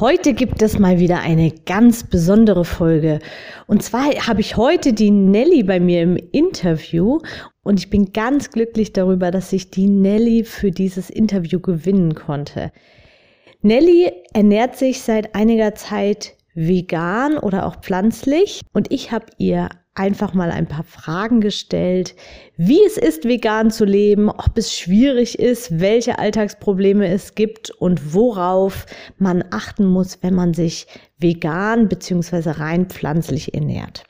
Heute gibt es mal wieder eine ganz besondere Folge. Und zwar habe ich heute die Nelly bei mir im Interview und ich bin ganz glücklich darüber, dass ich die Nelly für dieses Interview gewinnen konnte. Nelly ernährt sich seit einiger Zeit vegan oder auch pflanzlich und ich habe ihr einfach mal ein paar Fragen gestellt, wie es ist, vegan zu leben, ob es schwierig ist, welche Alltagsprobleme es gibt und worauf man achten muss, wenn man sich vegan bzw. rein pflanzlich ernährt.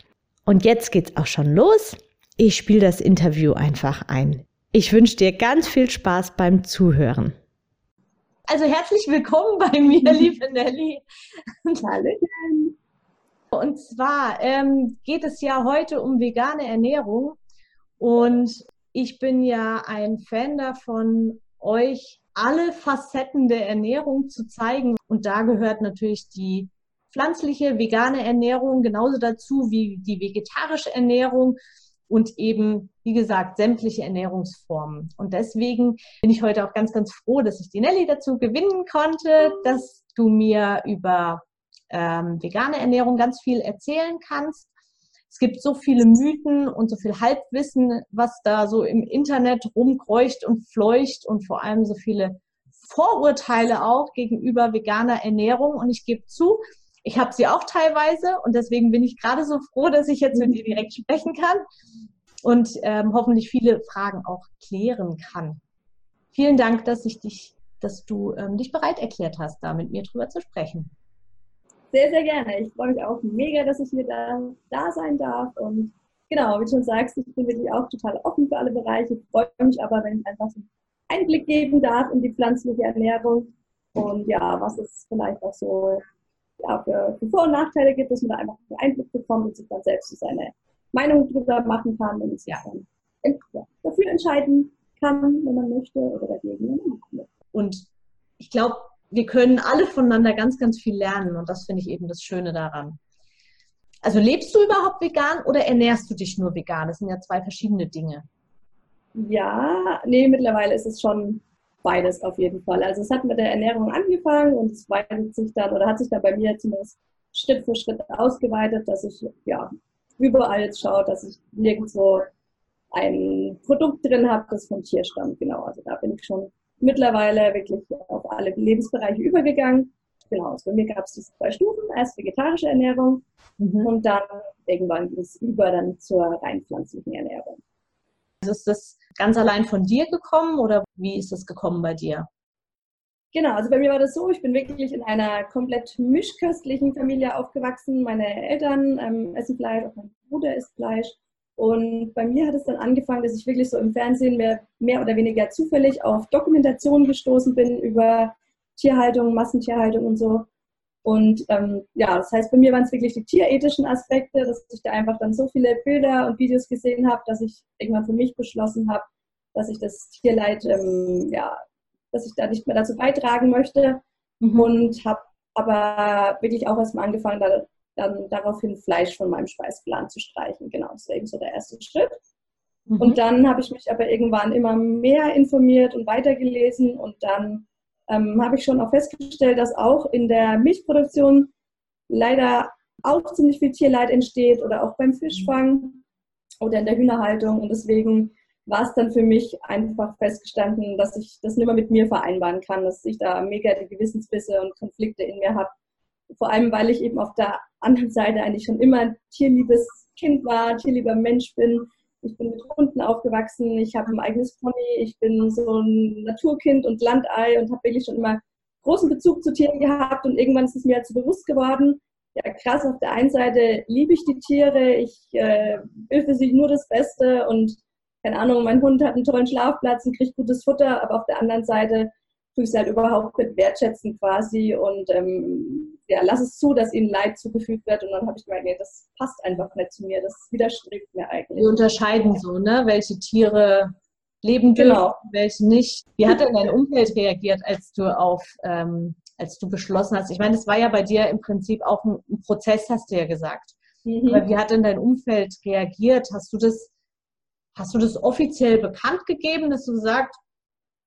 Und jetzt geht's auch schon los. Ich spiele das Interview einfach ein. Ich wünsche dir ganz viel Spaß beim Zuhören. Also herzlich willkommen bei mir, liebe Nelly. Hallo. Und zwar ähm, geht es ja heute um vegane Ernährung. Und ich bin ja ein Fan davon, euch alle Facetten der Ernährung zu zeigen. Und da gehört natürlich die pflanzliche, vegane Ernährung genauso dazu wie die vegetarische Ernährung und eben, wie gesagt, sämtliche Ernährungsformen. Und deswegen bin ich heute auch ganz, ganz froh, dass ich die Nelly dazu gewinnen konnte, dass du mir über ähm, vegane Ernährung ganz viel erzählen kannst. Es gibt so viele Mythen und so viel Halbwissen, was da so im Internet rumkreucht und fleucht und vor allem so viele Vorurteile auch gegenüber veganer Ernährung. Und ich gebe zu, ich habe sie auch teilweise und deswegen bin ich gerade so froh, dass ich jetzt mit dir direkt sprechen kann und ähm, hoffentlich viele Fragen auch klären kann. Vielen Dank, dass ich dich, dass du ähm, dich bereit erklärt hast, da mit mir drüber zu sprechen. Sehr, sehr gerne. Ich freue mich auch mega, dass ich hier da, da sein darf. Und genau, wie du schon sagst, ich bin wirklich auch total offen für alle Bereiche. Ich freue mich aber, wenn ich einfach so einen Einblick geben darf in die pflanzliche Ernährung und ja, was es vielleicht auch so ja, für, für Vor- und Nachteile gibt, dass man da einfach einen Einblick bekommt und sich dann selbst so seine Meinung drüber machen kann und ja, dann ja, dafür entscheiden kann, wenn man möchte, oder dagegen, wenn man nicht möchte. Und ich glaube, wir können alle voneinander ganz, ganz viel lernen und das finde ich eben das Schöne daran. Also lebst du überhaupt vegan oder ernährst du dich nur vegan? Das sind ja zwei verschiedene Dinge. Ja, nee, mittlerweile ist es schon beides auf jeden Fall. Also es hat mit der Ernährung angefangen und es weitet sich dann oder hat sich dann bei mir zumindest Schritt für Schritt ausgeweitet, dass ich ja überall jetzt schaue, dass ich nirgendwo ein Produkt drin habe, das vom Tier stammt. Genau, also da bin ich schon mittlerweile wirklich auf alle Lebensbereiche übergegangen. Genau, also bei mir gab es diese zwei Stufen, erst vegetarische Ernährung mhm. und dann irgendwann ging es über dann zur rein pflanzlichen Ernährung. Ist das ganz allein von dir gekommen oder wie ist das gekommen bei dir? Genau, also bei mir war das so, ich bin wirklich in einer komplett mischköstlichen Familie aufgewachsen. Meine Eltern ähm, essen Fleisch, auch mein Bruder isst Fleisch. Und bei mir hat es dann angefangen, dass ich wirklich so im Fernsehen mehr, mehr oder weniger zufällig auf Dokumentationen gestoßen bin über Tierhaltung, Massentierhaltung und so. Und ähm, ja, das heißt, bei mir waren es wirklich die tierethischen Aspekte, dass ich da einfach dann so viele Bilder und Videos gesehen habe, dass ich irgendwann für mich beschlossen habe, dass ich das Tierleid, ähm, ja, dass ich da nicht mehr dazu beitragen möchte. Mhm. Und habe aber wirklich auch erstmal angefangen, da dann daraufhin Fleisch von meinem Speiseplan zu streichen. Genau, das war eben so der erste Schritt. Mhm. Und dann habe ich mich aber irgendwann immer mehr informiert und weitergelesen und dann ähm, habe ich schon auch festgestellt, dass auch in der Milchproduktion leider auch ziemlich viel Tierleid entsteht oder auch beim Fischfang oder in der Hühnerhaltung und deswegen war es dann für mich einfach festgestanden, dass ich das nicht mehr mit mir vereinbaren kann, dass ich da mega die Gewissensbisse und Konflikte in mir habe. Vor allem, weil ich eben auf der anderen Seite eigentlich schon immer ein tierliebes Kind war, tierlieber Mensch bin. Ich bin mit Hunden aufgewachsen, ich habe ein eigenes Pony, ich bin so ein Naturkind und Landei und habe wirklich schon immer großen Bezug zu Tieren gehabt und irgendwann ist es mir so bewusst geworden, ja krass, auf der einen Seite liebe ich die Tiere, ich äh, will für sie nur das Beste und keine Ahnung, mein Hund hat einen tollen Schlafplatz und kriegt gutes Futter, aber auf der anderen Seite tue ich es halt überhaupt mit wertschätzen quasi und ähm, ja, lass es zu, dass ihnen Leid zugefügt wird. Und dann habe ich gemerkt, nee, das passt einfach nicht zu mir. Das widerstrebt mir eigentlich. Wir unterscheiden so, ne? Welche Tiere leben dürfen, genau. welche nicht. Wie hat denn dein Umfeld reagiert, als du auf, ähm, als du beschlossen hast? Ich meine, es war ja bei dir im Prinzip auch ein, ein Prozess, hast du ja gesagt. Mhm. Aber wie hat denn dein Umfeld reagiert? Hast du das, hast du das offiziell bekannt gegeben, dass du sagst,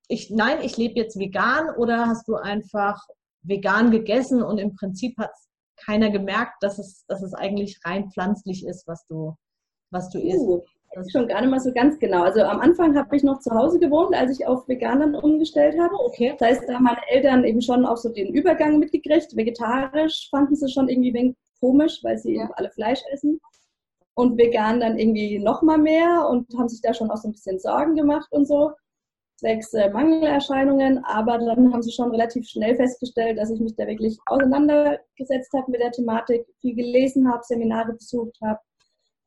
ich, nein, ich lebe jetzt vegan oder hast du einfach vegan gegessen und im Prinzip hat keiner gemerkt, dass es, dass es eigentlich rein pflanzlich ist, was du, was du isst? Uh, das ist schon gar nicht mal so ganz genau. Also am Anfang habe ich noch zu Hause gewohnt, als ich auf Veganern umgestellt habe. Okay. Das heißt, da haben meine Eltern eben schon auch so den Übergang mitgekriegt. Vegetarisch fanden sie schon irgendwie wenig komisch, weil sie ja. eben alle Fleisch essen. Und vegan dann irgendwie noch mal mehr und haben sich da schon auch so ein bisschen Sorgen gemacht und so zwecks äh, Mangelerscheinungen, aber dann haben sie schon relativ schnell festgestellt, dass ich mich da wirklich auseinandergesetzt habe mit der Thematik, viel gelesen habe, Seminare besucht habe,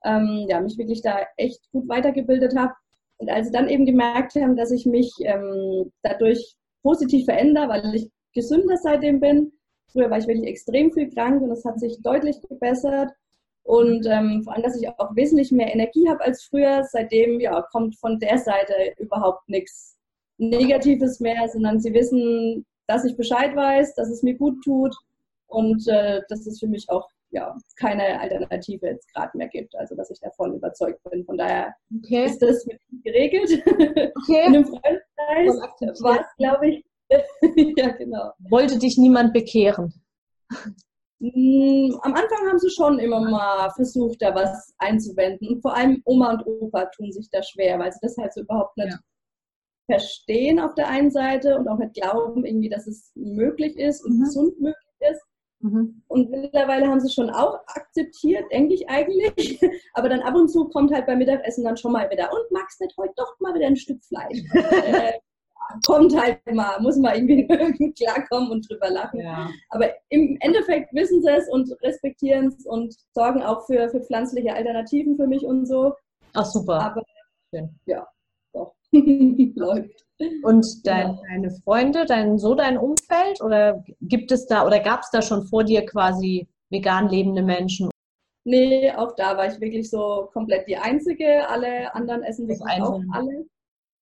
ähm, ja, mich wirklich da echt gut weitergebildet habe. Und als sie dann eben gemerkt haben, dass ich mich ähm, dadurch positiv verändere, weil ich gesünder seitdem bin, früher war ich wirklich extrem viel krank und es hat sich deutlich gebessert. Und ähm, vor allem, dass ich auch wesentlich mehr Energie habe als früher. Seitdem ja, kommt von der Seite überhaupt nichts Negatives mehr, sondern sie wissen, dass ich Bescheid weiß, dass es mir gut tut und äh, dass es für mich auch ja, keine Alternative jetzt gerade mehr gibt. Also dass ich davon überzeugt bin. Von daher okay. ist das mit geregelt. Okay. In einem Freundeskreis war es, glaube ich. ja, genau. Wollte dich niemand bekehren? Mm, am Anfang haben sie schon immer mal versucht, da was einzuwenden. Und vor allem Oma und Opa tun sich da schwer, weil sie das halt so überhaupt nicht ja verstehen auf der einen Seite und auch nicht glauben, irgendwie, dass es möglich ist und mhm. gesund möglich ist. Mhm. Und mittlerweile haben sie schon auch akzeptiert, denke ich eigentlich. Aber dann ab und zu kommt halt beim Mittagessen dann schon mal wieder, und magst nicht heute doch mal wieder ein Stück Fleisch? äh, kommt halt mal, muss man irgendwie klarkommen und drüber lachen. Ja. Aber im Endeffekt wissen sie es und respektieren es und sorgen auch für, für pflanzliche Alternativen für mich und so. Ach super. Aber Schön. ja, läuft. Und dein, ja. deine Freunde, dein, so dein Umfeld oder gibt es da oder gab es da schon vor dir quasi vegan lebende Menschen? Nee, auch da war ich wirklich so komplett die Einzige. Alle anderen essen wirklich auch alle.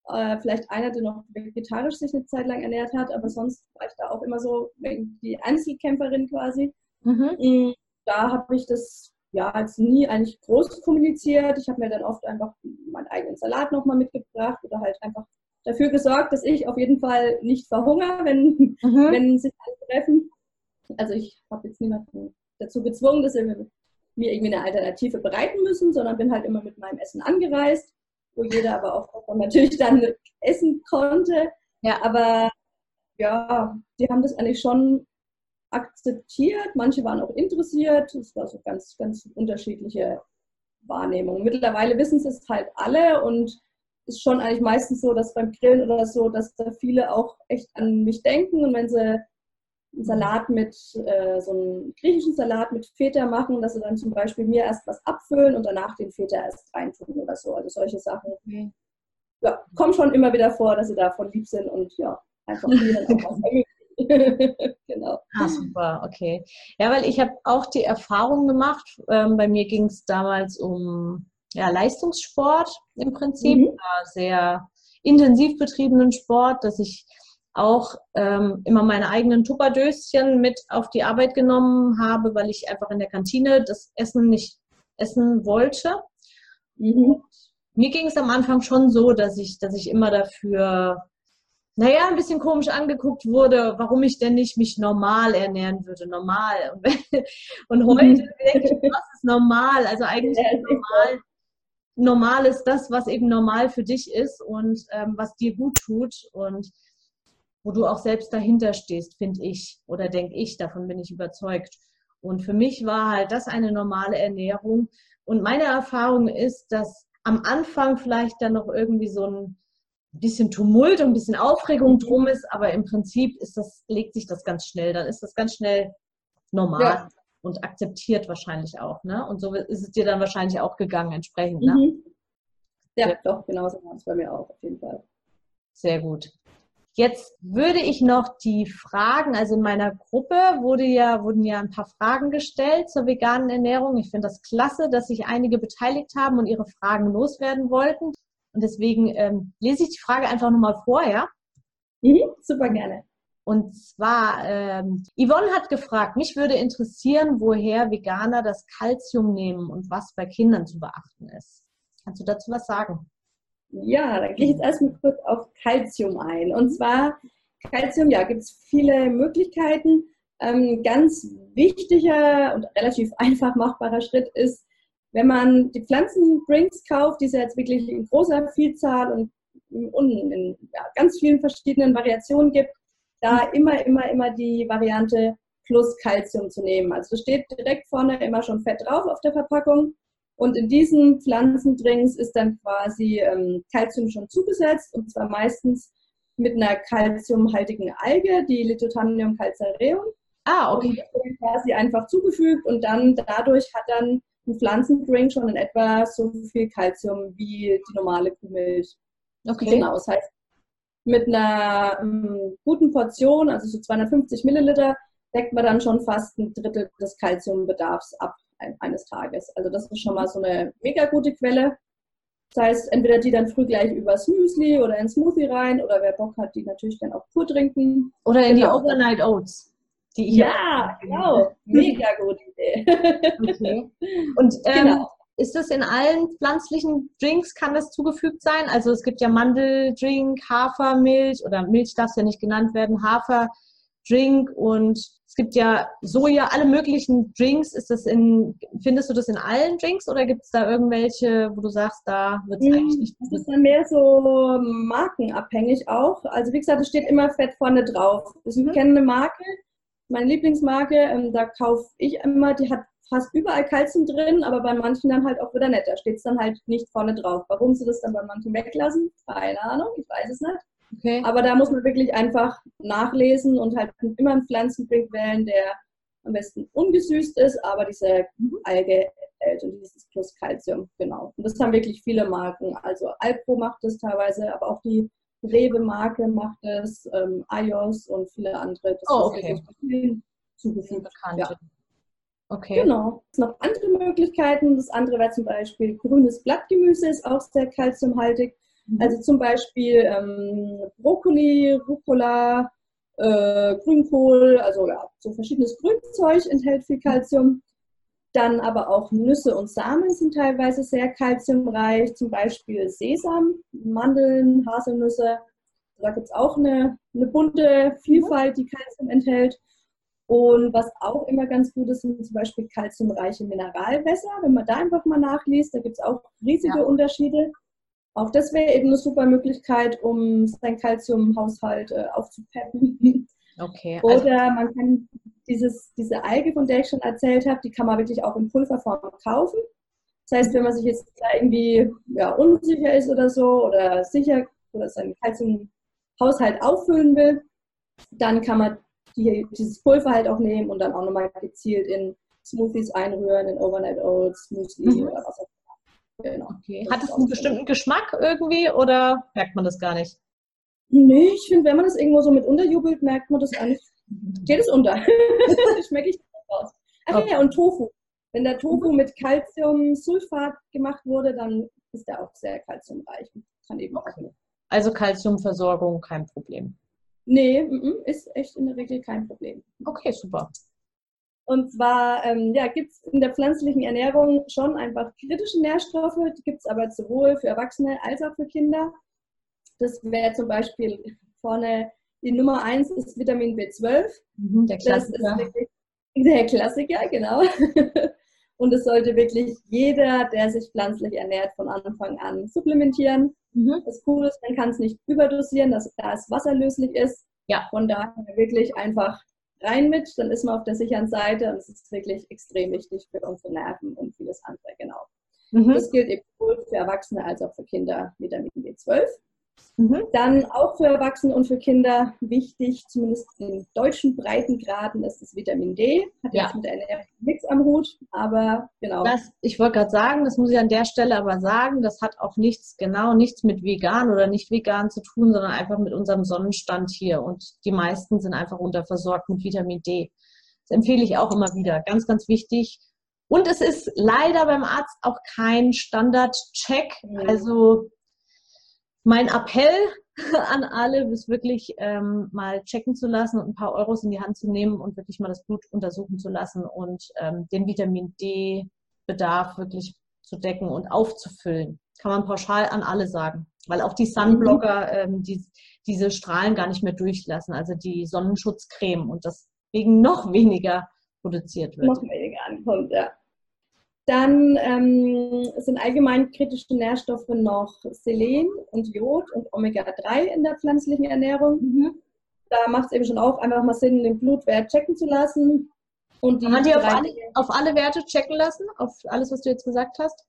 Äh, vielleicht einer, der noch vegetarisch sich eine Zeit lang ernährt hat, aber sonst war ich da auch immer so die Einzelkämpferin quasi. Mhm. Mm, da habe ich das ja, jetzt nie eigentlich groß kommuniziert. Ich habe mir dann oft einfach meinen eigenen Salat nochmal mitgebracht oder halt einfach dafür gesorgt, dass ich auf jeden Fall nicht verhungere, wenn, mhm. wenn sich alle treffen. Also ich habe jetzt niemanden dazu gezwungen, dass sie mir irgendwie eine Alternative bereiten müssen, sondern bin halt immer mit meinem Essen angereist, wo jeder aber auch natürlich dann essen konnte. Ja. Aber ja, die haben das eigentlich schon akzeptiert, manche waren auch interessiert. Es war so ganz, ganz unterschiedliche Wahrnehmungen. Mittlerweile wissen sie es halt alle und ist schon eigentlich meistens so, dass beim Grillen oder so, dass da viele auch echt an mich denken und wenn sie einen Salat mit, äh, so einen griechischen Salat mit Feta machen, dass sie dann zum Beispiel mir erst was abfüllen und danach den Feta erst reintun oder so. Also solche Sachen. Ja, kommt schon immer wieder vor, dass sie davon lieb sind und ja, einfach mir dann auch was genau. Ah, super, okay. Ja, weil ich habe auch die Erfahrung gemacht, ähm, bei mir ging es damals um ja, Leistungssport im Prinzip, mhm. sehr intensiv betriebenen Sport, dass ich auch ähm, immer meine eigenen Tupperdöschen mit auf die Arbeit genommen habe, weil ich einfach in der Kantine das Essen nicht essen wollte. Mhm. Mir ging es am Anfang schon so, dass ich, dass ich immer dafür naja, ein bisschen komisch angeguckt wurde, warum ich denn nicht mich normal ernähren würde. Normal. Und, heute mhm. denke ich, was ist normal? Also eigentlich ist normal, normal ist das, was eben normal für dich ist und ähm, was dir gut tut und wo du auch selbst dahinter stehst, finde ich oder denke ich, davon bin ich überzeugt. Und für mich war halt das eine normale Ernährung. Und meine Erfahrung ist, dass am Anfang vielleicht dann noch irgendwie so ein ein bisschen Tumult und ein bisschen Aufregung drum ist, aber im Prinzip ist das, legt sich das ganz schnell. Dann ist das ganz schnell normal ja. und akzeptiert wahrscheinlich auch. Ne? Und so ist es dir dann wahrscheinlich auch gegangen entsprechend. Ne? Ja, ja, doch, genauso war es bei mir auch, auf jeden Fall. Sehr gut. Jetzt würde ich noch die Fragen, also in meiner Gruppe wurde ja, wurden ja ein paar Fragen gestellt zur veganen Ernährung. Ich finde das klasse, dass sich einige beteiligt haben und ihre Fragen loswerden wollten. Und deswegen ähm, lese ich die Frage einfach nochmal vor, ja? Mhm, super gerne. Und zwar, ähm, Yvonne hat gefragt, mich würde interessieren, woher Veganer das Kalzium nehmen und was bei Kindern zu beachten ist. Kannst du dazu was sagen? Ja, da gehe ich jetzt erstmal kurz auf Kalzium ein. Und zwar, Kalzium, ja, gibt es viele Möglichkeiten. Ähm, ganz wichtiger und relativ einfach machbarer Schritt ist, wenn man die Pflanzendrinks kauft, die es jetzt wirklich in großer Vielzahl und in, ganz vielen verschiedenen Variationen gibt, da immer, immer, immer die Variante plus Calcium zu nehmen. Also steht direkt vorne immer schon Fett drauf auf der Verpackung. Und in diesen Pflanzendrinks ist dann quasi ähm, Calcium schon zugesetzt und zwar meistens mit einer calciumhaltigen Alge, die Lithotanium calcareum. Ah, okay. Und quasi einfach zugefügt und dann dadurch hat dann ein Pflanzendrink schon in etwa so viel Calcium wie die normale Kuhmilch. Okay. Genau, das heißt, mit einer ähm, guten Portion, also so 250 Milliliter, deckt man dann schon fast ein Drittel des Kalziumbedarfs ab eines Tages. Also das ist schon mal so eine mega gute Quelle. Das heißt, entweder die dann früh gleich übers Müsli oder ins Smoothie rein oder wer Bock hat, die natürlich dann auch pur trinken. Oder in genau. die Overnight Oats. Die ja, genau. Mega gute Idee. Okay. Und ähm, genau. Ist das in allen pflanzlichen Drinks, kann das zugefügt sein? Also es gibt ja Mandeldrink, Hafermilch oder Milch darf es ja nicht genannt werden, Haferdrink und es gibt ja Soja, alle möglichen Drinks. Ist das in, findest du das in allen Drinks oder gibt es da irgendwelche, wo du sagst, da wird es hm, eigentlich nicht? Das ist dann mehr so markenabhängig auch. Also wie gesagt, es steht immer Fett vorne drauf. Ich mhm. kenne eine Marke, meine Lieblingsmarke, ähm, da kaufe ich immer, die hat fast überall Kalzium drin, aber bei manchen dann halt auch wieder nicht. Da steht es dann halt nicht vorne drauf. Warum sie das dann bei manchen weglassen, keine Ahnung, ich weiß es nicht. Okay. Aber da muss man wirklich einfach nachlesen und halt immer einen Pflanzendrink wählen, der am besten ungesüßt ist, aber diese Alge enthält und dieses plus Calcium, genau. Und das haben wirklich viele Marken. Also Alpro macht das teilweise, aber auch die Rewe-Marke macht es, ähm, IOS und viele andere. Das oh, okay. zugefügt. Ja. Okay. Genau. Es noch andere Möglichkeiten. Das andere wäre zum Beispiel grünes Blattgemüse, ist auch sehr kalziumhaltig. Mhm. Also zum Beispiel ähm, Brokkoli, Rucola, äh, Grünkohl, also ja, so verschiedenes Grünzeug enthält viel Kalzium. Dann aber auch Nüsse und Samen sind teilweise sehr kalziumreich, zum Beispiel Sesam, Mandeln, Haselnüsse. Da gibt es auch eine, eine bunte Vielfalt, die Kalzium enthält. Und was auch immer ganz gut ist, sind zum Beispiel kalziumreiche Mineralwässer. Wenn man da einfach mal nachliest, da gibt es auch riesige ja. Unterschiede. Auch das wäre eben eine super Möglichkeit, um seinen Kalziumhaushalt äh, aufzupeppen. Okay. Also Oder man kann dieses, diese Alge, von der ich schon erzählt habe, die kann man wirklich auch in Pulverform kaufen. Das heißt, wenn man sich jetzt irgendwie ja, unsicher ist oder so oder sicher oder seinen Kalziumhaushalt auffüllen will, dann kann man die, dieses Pulver halt auch nehmen und dann auch nochmal gezielt in Smoothies einrühren, in Overnight Oats, Müsli mhm. oder was auch immer. Genau. Okay. Hat es einen bestimmten Geschmack irgendwie oder merkt man das gar nicht? Nee, ich finde, wenn man das irgendwo so mit unterjubelt, merkt man das eigentlich. Geht es unter. Schmecke ich raus. Ach okay. ja, und Tofu. Wenn der Tofu mit Calciumsulfat gemacht wurde, dann ist der auch sehr kalziumreich. Kann eben okay. auch. Also Calciumversorgung kein Problem. Nee, ist echt in der Regel kein Problem. Okay, super. Und zwar ähm, ja, gibt es in der pflanzlichen Ernährung schon einfach kritische Nährstoffe, die gibt es aber sowohl für Erwachsene als auch für Kinder. Das wäre zum Beispiel vorne die Nummer 1 ist Vitamin B12. Mhm, der Klassiker. der Klassiker, genau. Und es sollte wirklich jeder, der sich pflanzlich ernährt, von Anfang an supplementieren. Mhm. Das Coole ist, man kann es nicht überdosieren, dass, da es wasserlöslich ist. Ja. Von daher wirklich einfach rein mit, dann ist man auf der sicheren Seite und es ist wirklich extrem wichtig für unsere Nerven und vieles andere, genau. Mhm. Das gilt eben sowohl für Erwachsene als auch für Kinder Vitamin B12. Mhm. Dann auch für Erwachsene und für Kinder wichtig, zumindest in deutschen Breitengraden, ist das Vitamin D. Hat ja. jetzt mit Ernährung nichts am Hut, aber genau. Das, ich wollte gerade sagen, das muss ich an der Stelle aber sagen, das hat auch nichts, genau nichts mit vegan oder nicht vegan zu tun, sondern einfach mit unserem Sonnenstand hier. Und die meisten sind einfach unterversorgt mit Vitamin D. Das empfehle ich auch immer wieder. Ganz, ganz wichtig. Und es ist leider beim Arzt auch kein Standard-Check. Mhm. Also mein Appell an alle ist wirklich ähm, mal checken zu lassen und ein paar Euros in die Hand zu nehmen und wirklich mal das Blut untersuchen zu lassen und ähm, den Vitamin D-Bedarf wirklich zu decken und aufzufüllen. Kann man pauschal an alle sagen. Weil auch die Sunblocker ähm, die, diese Strahlen gar nicht mehr durchlassen, also die Sonnenschutzcreme und deswegen noch weniger produziert wird. Noch weniger ankommt, ja. Dann ähm, sind allgemein kritische Nährstoffe noch Selen und Jod und Omega-3 in der pflanzlichen Ernährung. Mhm. Da macht es eben schon auch einfach mal Sinn, den Blutwert checken zu lassen. Und kann man die auf alle, auf alle Werte checken lassen? Auf alles, was du jetzt gesagt hast?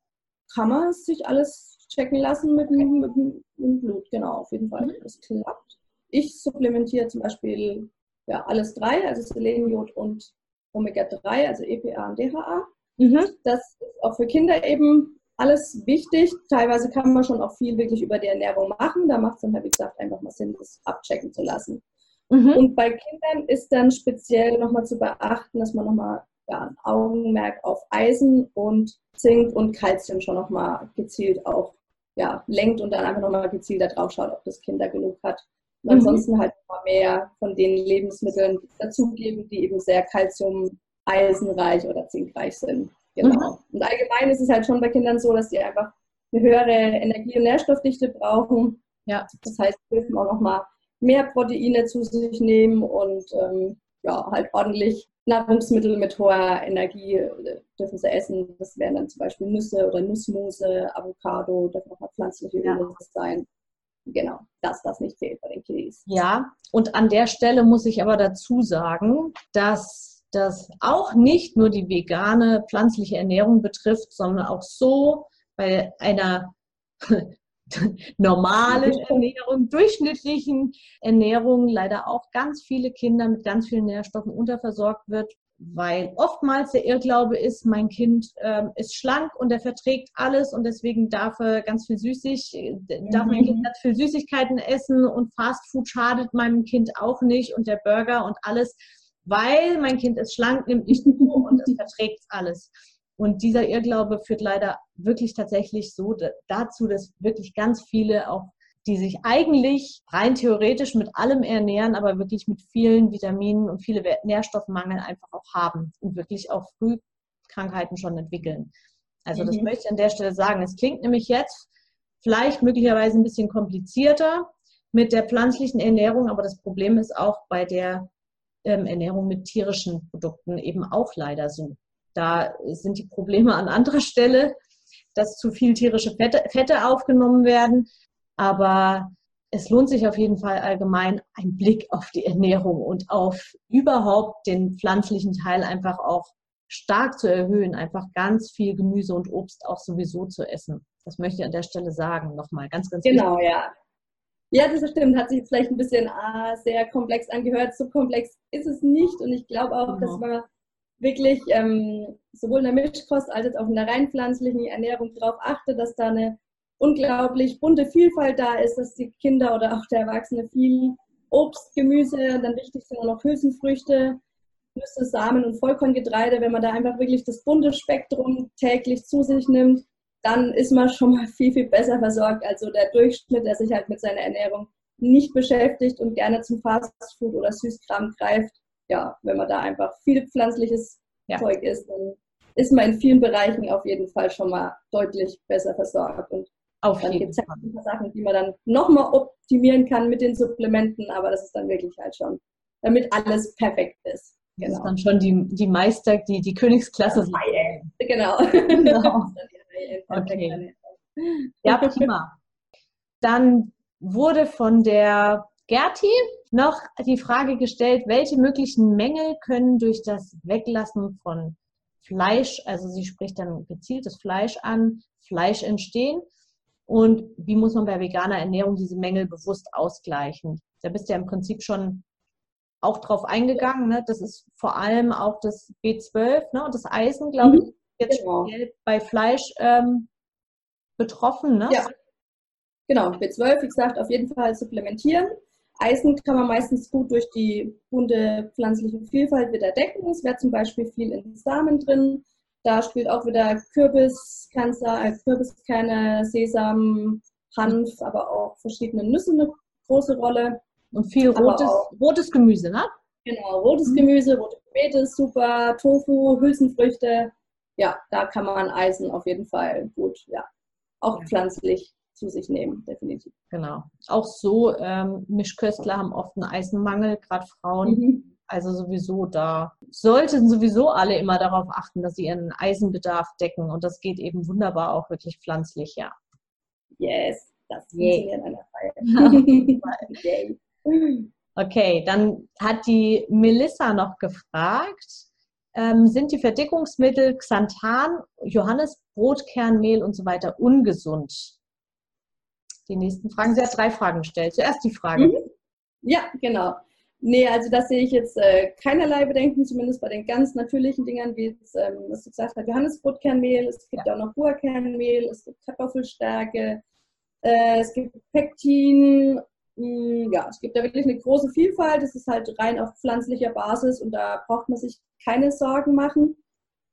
Kann man sich alles checken lassen mit, okay. mit, mit Blut, genau, auf jeden Fall. Mhm. Das klappt. Ich supplementiere zum Beispiel ja, alles drei, also Selen, Jod und Omega-3, also EPA und DHA. Mhm. Das ist auch für Kinder eben alles wichtig. Teilweise kann man schon auch viel wirklich über die Ernährung machen. Da macht es dann halt, wie gesagt, einfach mal Sinn, das abchecken zu lassen. Mhm. Und bei Kindern ist dann speziell nochmal zu beachten, dass man nochmal ja, ein Augenmerk auf Eisen und Zink und Kalzium schon nochmal gezielt auch ja, lenkt und dann einfach nochmal gezielt da drauf schaut, ob das Kind da genug hat. Und mhm. ansonsten halt mal mehr von den Lebensmitteln dazugeben, die eben sehr Kalzium eisenreich oder zinkreich sind. Genau. Mhm. Und allgemein ist es halt schon bei Kindern so, dass die einfach eine höhere Energie- und Nährstoffdichte brauchen. Ja. Das heißt, wir dürfen auch nochmal mehr Proteine zu sich nehmen und ähm, ja, halt ordentlich Nahrungsmittel mit hoher Energie äh, dürfen sie essen. Das wären dann zum Beispiel Nüsse oder Nussmuse, Avocado, dürfen auch mal pflanzliche Öle ja. sein. Genau, dass das nicht fehlt bei den Kiddies. Ja, und an der Stelle muss ich aber dazu sagen, dass das auch nicht nur die vegane pflanzliche Ernährung betrifft, sondern auch so bei einer normalen Ernährung, durchschnittlichen Ernährung leider auch ganz viele Kinder mit ganz vielen Nährstoffen unterversorgt wird, weil oftmals der Irrglaube ist, mein Kind äh, ist schlank und er verträgt alles und deswegen darf er ganz viel Süßig, darf mein Kind mhm. ganz viel Süßigkeiten essen und Fastfood schadet meinem Kind auch nicht und der Burger und alles weil mein Kind ist schlank, nimmt nicht zu und es verträgt alles. Und dieser Irrglaube führt leider wirklich tatsächlich so dazu, dass wirklich ganz viele auch, die sich eigentlich rein theoretisch mit allem ernähren, aber wirklich mit vielen Vitaminen und viele Nährstoffmangel einfach auch haben und wirklich auch früh Krankheiten schon entwickeln. Also das mhm. möchte ich an der Stelle sagen. Es klingt nämlich jetzt vielleicht möglicherweise ein bisschen komplizierter mit der pflanzlichen Ernährung, aber das Problem ist auch bei der ähm, Ernährung mit tierischen Produkten eben auch leider so. Da sind die Probleme an anderer Stelle, dass zu viel tierische Fette, Fette aufgenommen werden. Aber es lohnt sich auf jeden Fall allgemein ein Blick auf die Ernährung und auf überhaupt den pflanzlichen Teil einfach auch stark zu erhöhen, einfach ganz viel Gemüse und Obst auch sowieso zu essen. Das möchte ich an der Stelle sagen, nochmal ganz, ganz Genau, wichtig. ja. Ja, das stimmt. Hat sich vielleicht ein bisschen ah, sehr komplex angehört. So komplex ist es nicht. Und ich glaube auch, mhm. dass man wirklich ähm, sowohl in der Mischkost als auch in der rein pflanzlichen Ernährung darauf achtet, dass da eine unglaublich bunte Vielfalt da ist, dass die Kinder oder auch der Erwachsene viel Obst, Gemüse, dann wichtig sind auch noch Hülsenfrüchte, Nüsse, Samen und Vollkorngetreide. Wenn man da einfach wirklich das bunte Spektrum täglich zu sich nimmt, dann ist man schon mal viel, viel besser versorgt. Also der Durchschnitt, der sich halt mit seiner Ernährung nicht beschäftigt und gerne zum Fastfood oder Süßkram greift. Ja, wenn man da einfach viel pflanzliches ja. Zeug isst, dann ist man in vielen Bereichen auf jeden Fall schon mal deutlich besser versorgt. Und auf dann gibt es halt ein paar Sachen, die man dann nochmal optimieren kann mit den Supplementen, aber das ist dann wirklich halt schon, damit alles perfekt ist. Genau. Das ist dann schon die, die Meister, die, die Königsklasse. Genau. genau. Okay. Ja, prima. Dann wurde von der Gerti noch die Frage gestellt, welche möglichen Mängel können durch das Weglassen von Fleisch, also sie spricht dann gezieltes Fleisch an, Fleisch entstehen. und wie muss man bei veganer Ernährung diese Mängel bewusst ausgleichen. Da bist du ja im Prinzip schon auch drauf eingegangen. Ne? Das ist vor allem auch das B12 ne? und das Eisen, glaube ich, mhm. Jetzt genau. bei Fleisch ähm, betroffen. Ne? Ja, genau. B12, wie gesagt, auf jeden Fall supplementieren. Eisen kann man meistens gut durch die bunte pflanzliche Vielfalt wieder decken. Es wäre zum Beispiel viel in Samen drin. Da spielt auch wieder Kürbiskernsa, äh, Kürbiskerne, Sesam, Hanf, aber auch verschiedene Nüsse eine große Rolle. Und viel rotes, rotes Gemüse, ne? Genau, rotes mhm. Gemüse, rote Beete super, Tofu, Hülsenfrüchte. Ja, da kann man Eisen auf jeden Fall gut, ja, auch pflanzlich zu sich nehmen, definitiv. Genau. Auch so, ähm, Mischköstler haben oft einen Eisenmangel, gerade Frauen. Mhm. Also sowieso da sollten sowieso alle immer darauf achten, dass sie ihren Eisenbedarf decken. Und das geht eben wunderbar auch wirklich pflanzlich, ja. Yes, das funktioniert an der Feier. okay, dann hat die Melissa noch gefragt, ähm, sind die Verdickungsmittel Xanthan, Johannes, Brotkernmehl und so weiter ungesund? Die nächsten Fragen. Sie hat drei Fragen gestellt. Zuerst die Frage. Mhm. Ja, genau. Nee, also das sehe ich jetzt äh, keinerlei Bedenken, zumindest bei den ganz natürlichen Dingern, wie jetzt, ähm, was du gesagt hast, Johannesbrotkernmehl, es gibt ja. auch noch Buerkernmehl, es gibt Kartoffelstärke, äh, es gibt Pektin, ja, es gibt da wirklich eine große Vielfalt, es ist halt rein auf pflanzlicher Basis und da braucht man sich keine Sorgen machen.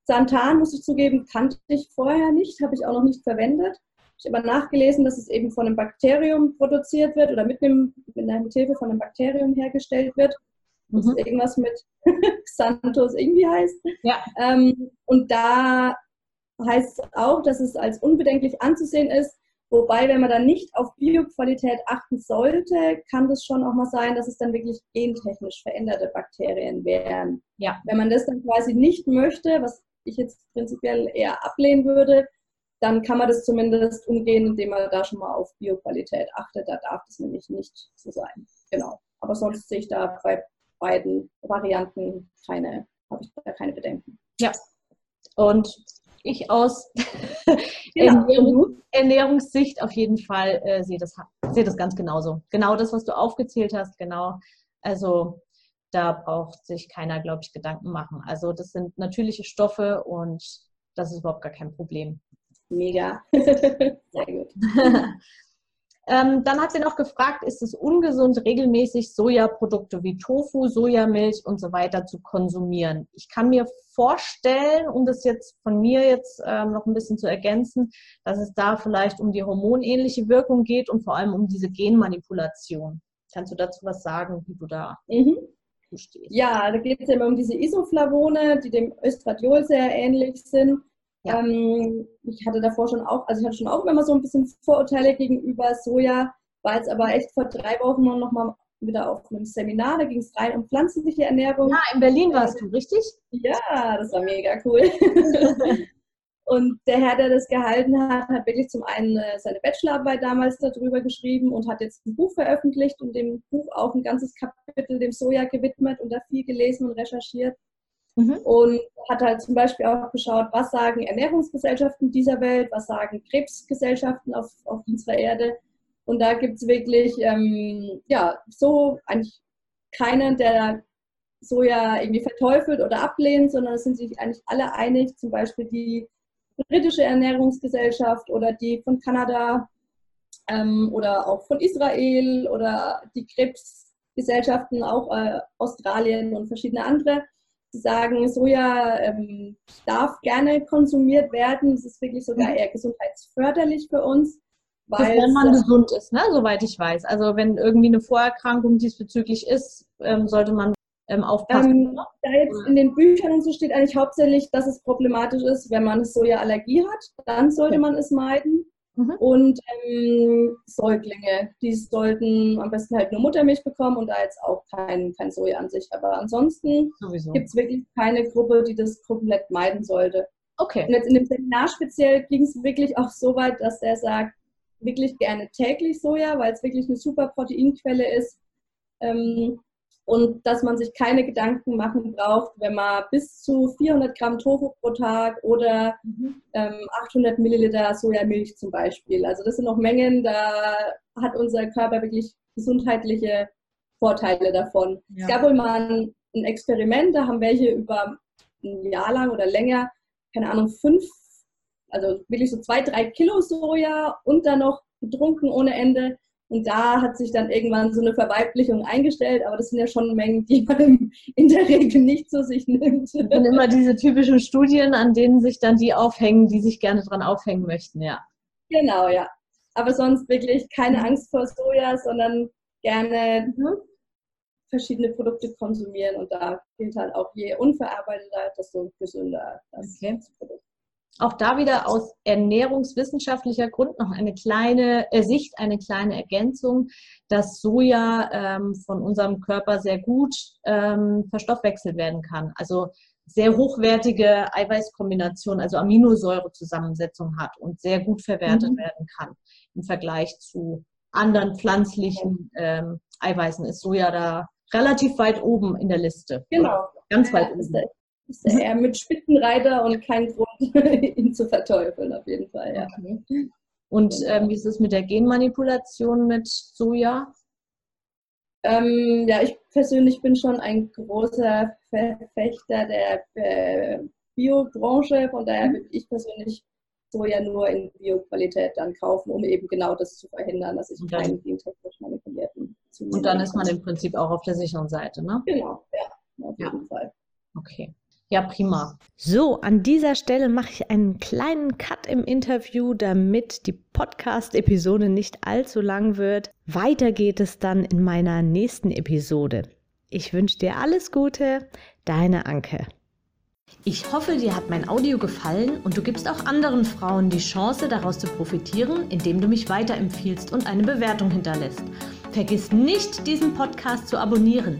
Santan, muss ich zugeben, kannte ich vorher nicht, habe ich auch noch nicht verwendet. Ich habe nachgelesen, dass es eben von einem Bakterium produziert wird oder mit, einem, mit, einer, Hilfe von einem Bakterium hergestellt wird. Das mhm. irgendwas mit Xanthus irgendwie heißt. Ja. Ähm, und da heißt es auch, dass es als unbedenklich anzusehen ist. Wobei, wenn man dann nicht auf Bioqualität achten sollte, kann das schon auch mal sein, dass es dann wirklich gentechnisch veränderte Bakterien wären. Ja. Wenn man das dann quasi nicht möchte, was ich jetzt prinzipiell eher ablehnen würde, dann kann man das zumindest umgehen, indem man da schon mal auf Bioqualität achtet. Da darf das nämlich nicht so sein. Genau. Aber sonst sehe ich da bei beiden Varianten keine, habe ich da keine Bedenken. Ja. Und ich aus genau. Ernährung, Ernährungssicht auf jeden Fall äh, sehe, das, sehe das ganz genauso. Genau das, was du aufgezählt hast, genau. Also da braucht sich keiner, glaube ich, Gedanken machen. Also das sind natürliche Stoffe und das ist überhaupt gar kein Problem. Mega. Sehr gut. ähm, dann hat sie noch gefragt, ist es ungesund, regelmäßig Sojaprodukte wie Tofu, Sojamilch und so weiter zu konsumieren? Ich kann mir vorstellen, um das jetzt von mir jetzt ähm, noch ein bisschen zu ergänzen, dass es da vielleicht um die hormonähnliche Wirkung geht und vor allem um diese Genmanipulation. Kannst du dazu was sagen, wie du da mhm. stehst? Ja, da geht es ja immer um diese Isoflavone, die dem Östradiol sehr ähnlich sind. Ja. Ähm, ich hatte davor schon auch, also ich hatte schon auch immer so ein bisschen Vorurteile gegenüber Soja, war jetzt aber echt vor drei Wochen noch mal wieder auf einem Seminar, da ging es rein um pflanzliche Ernährung. Ja, in Berlin warst du, richtig? Ja, das war mega cool. und der Herr, der das gehalten hat, hat wirklich zum einen äh, seine Bachelorarbeit damals darüber geschrieben und hat jetzt ein Buch veröffentlicht und dem Buch auch ein ganzes Kapitel dem Soja gewidmet und da viel gelesen und recherchiert. Mhm. Und hat halt zum Beispiel auch geschaut, was sagen Ernährungsgesellschaften dieser Welt, was sagen Krebsgesellschaften auf, auf unserer Erde. Und da gibt es wirklich, ähm, ja, so eigentlich keinen, der Soja irgendwie verteufelt oder ablehnt, sondern es sind sich eigentlich alle einig, zum Beispiel die britische Ernährungsgesellschaft oder die von Kanada ähm, oder auch von Israel oder die Krebsgesellschaften, auch äh, Australien und verschiedene andere sagen, Soja ähm, darf gerne konsumiert werden. Es ist wirklich sogar mhm. eher gesundheitsförderlich für uns. Weil wenn man gesund ist, ne? soweit ich weiß. Also wenn irgendwie eine Vorerkrankung diesbezüglich ist, ähm, sollte man ähm, aufpassen. Ähm, da jetzt in den Büchern und so steht eigentlich hauptsächlich, dass es problematisch ist, wenn man Sojaallergie hat, dann sollte man es meiden. Mhm. Und ähm, Säuglinge, die sollten am besten halt nur Muttermilch bekommen und da jetzt auch kein, kein Soja an sich. Aber ansonsten gibt es wirklich keine Gruppe, die das komplett meiden sollte. Okay. Und jetzt in dem Seminar speziell ging es wirklich auch so weit, dass er sagt, wirklich gerne täglich Soja, weil es wirklich eine super Proteinquelle ist. Ähm, und dass man sich keine Gedanken machen braucht, wenn man bis zu 400 Gramm Tofu pro Tag oder mhm. ähm, 800 Milliliter Sojamilch zum Beispiel. Also das sind noch Mengen, da hat unser Körper wirklich gesundheitliche Vorteile davon. Ja. Es gab wohl mal ein, ein Experiment, da haben welche über ein Jahr lang oder länger, keine Ahnung, fünf, also wirklich so zwei, drei Kilo Soja und dann noch getrunken ohne Ende. Und da hat sich dann irgendwann so eine Verweiblichung eingestellt, aber das sind ja schon Mengen, die man in der Regel nicht zu sich nimmt. Und immer diese typischen Studien, an denen sich dann die aufhängen, die sich gerne dran aufhängen möchten, ja. Genau, ja. Aber sonst wirklich keine Angst vor Soja, sondern gerne mhm. verschiedene Produkte konsumieren und da gilt halt auch je unverarbeiteter, desto gesünder das okay. Produkt. Auch da wieder aus ernährungswissenschaftlicher Grund noch eine kleine äh, Sicht, eine kleine Ergänzung, dass Soja ähm, von unserem Körper sehr gut ähm, verstoffwechselt werden kann. Also sehr hochwertige Eiweißkombination, also Aminosäurezusammensetzung hat und sehr gut verwertet mhm. werden kann im Vergleich zu anderen pflanzlichen ähm, Eiweißen. Ist Soja da relativ weit oben in der Liste. Genau. Ganz weit oben. Ist er eher mit Spitzenreiter und kein Grund, ihn zu verteufeln, auf jeden Fall, ja. Okay. Und ähm, wie ist es mit der Genmanipulation mit Soja? Ähm, ja, ich persönlich bin schon ein großer Verfechter der äh, Biobranche, von daher würde ich persönlich Soja nur in Bioqualität dann kaufen, um eben genau das zu verhindern, dass ich keinen gentechnisch manipulierten Und dann ist man im Prinzip auch auf der sicheren Seite, ne? Genau, ja, auf jeden ja. Fall. Okay. Ja, prima. So, an dieser Stelle mache ich einen kleinen Cut im Interview, damit die Podcast-Episode nicht allzu lang wird. Weiter geht es dann in meiner nächsten Episode. Ich wünsche dir alles Gute, deine Anke. Ich hoffe, dir hat mein Audio gefallen und du gibst auch anderen Frauen die Chance, daraus zu profitieren, indem du mich weiterempfiehlst und eine Bewertung hinterlässt. Vergiss nicht, diesen Podcast zu abonnieren.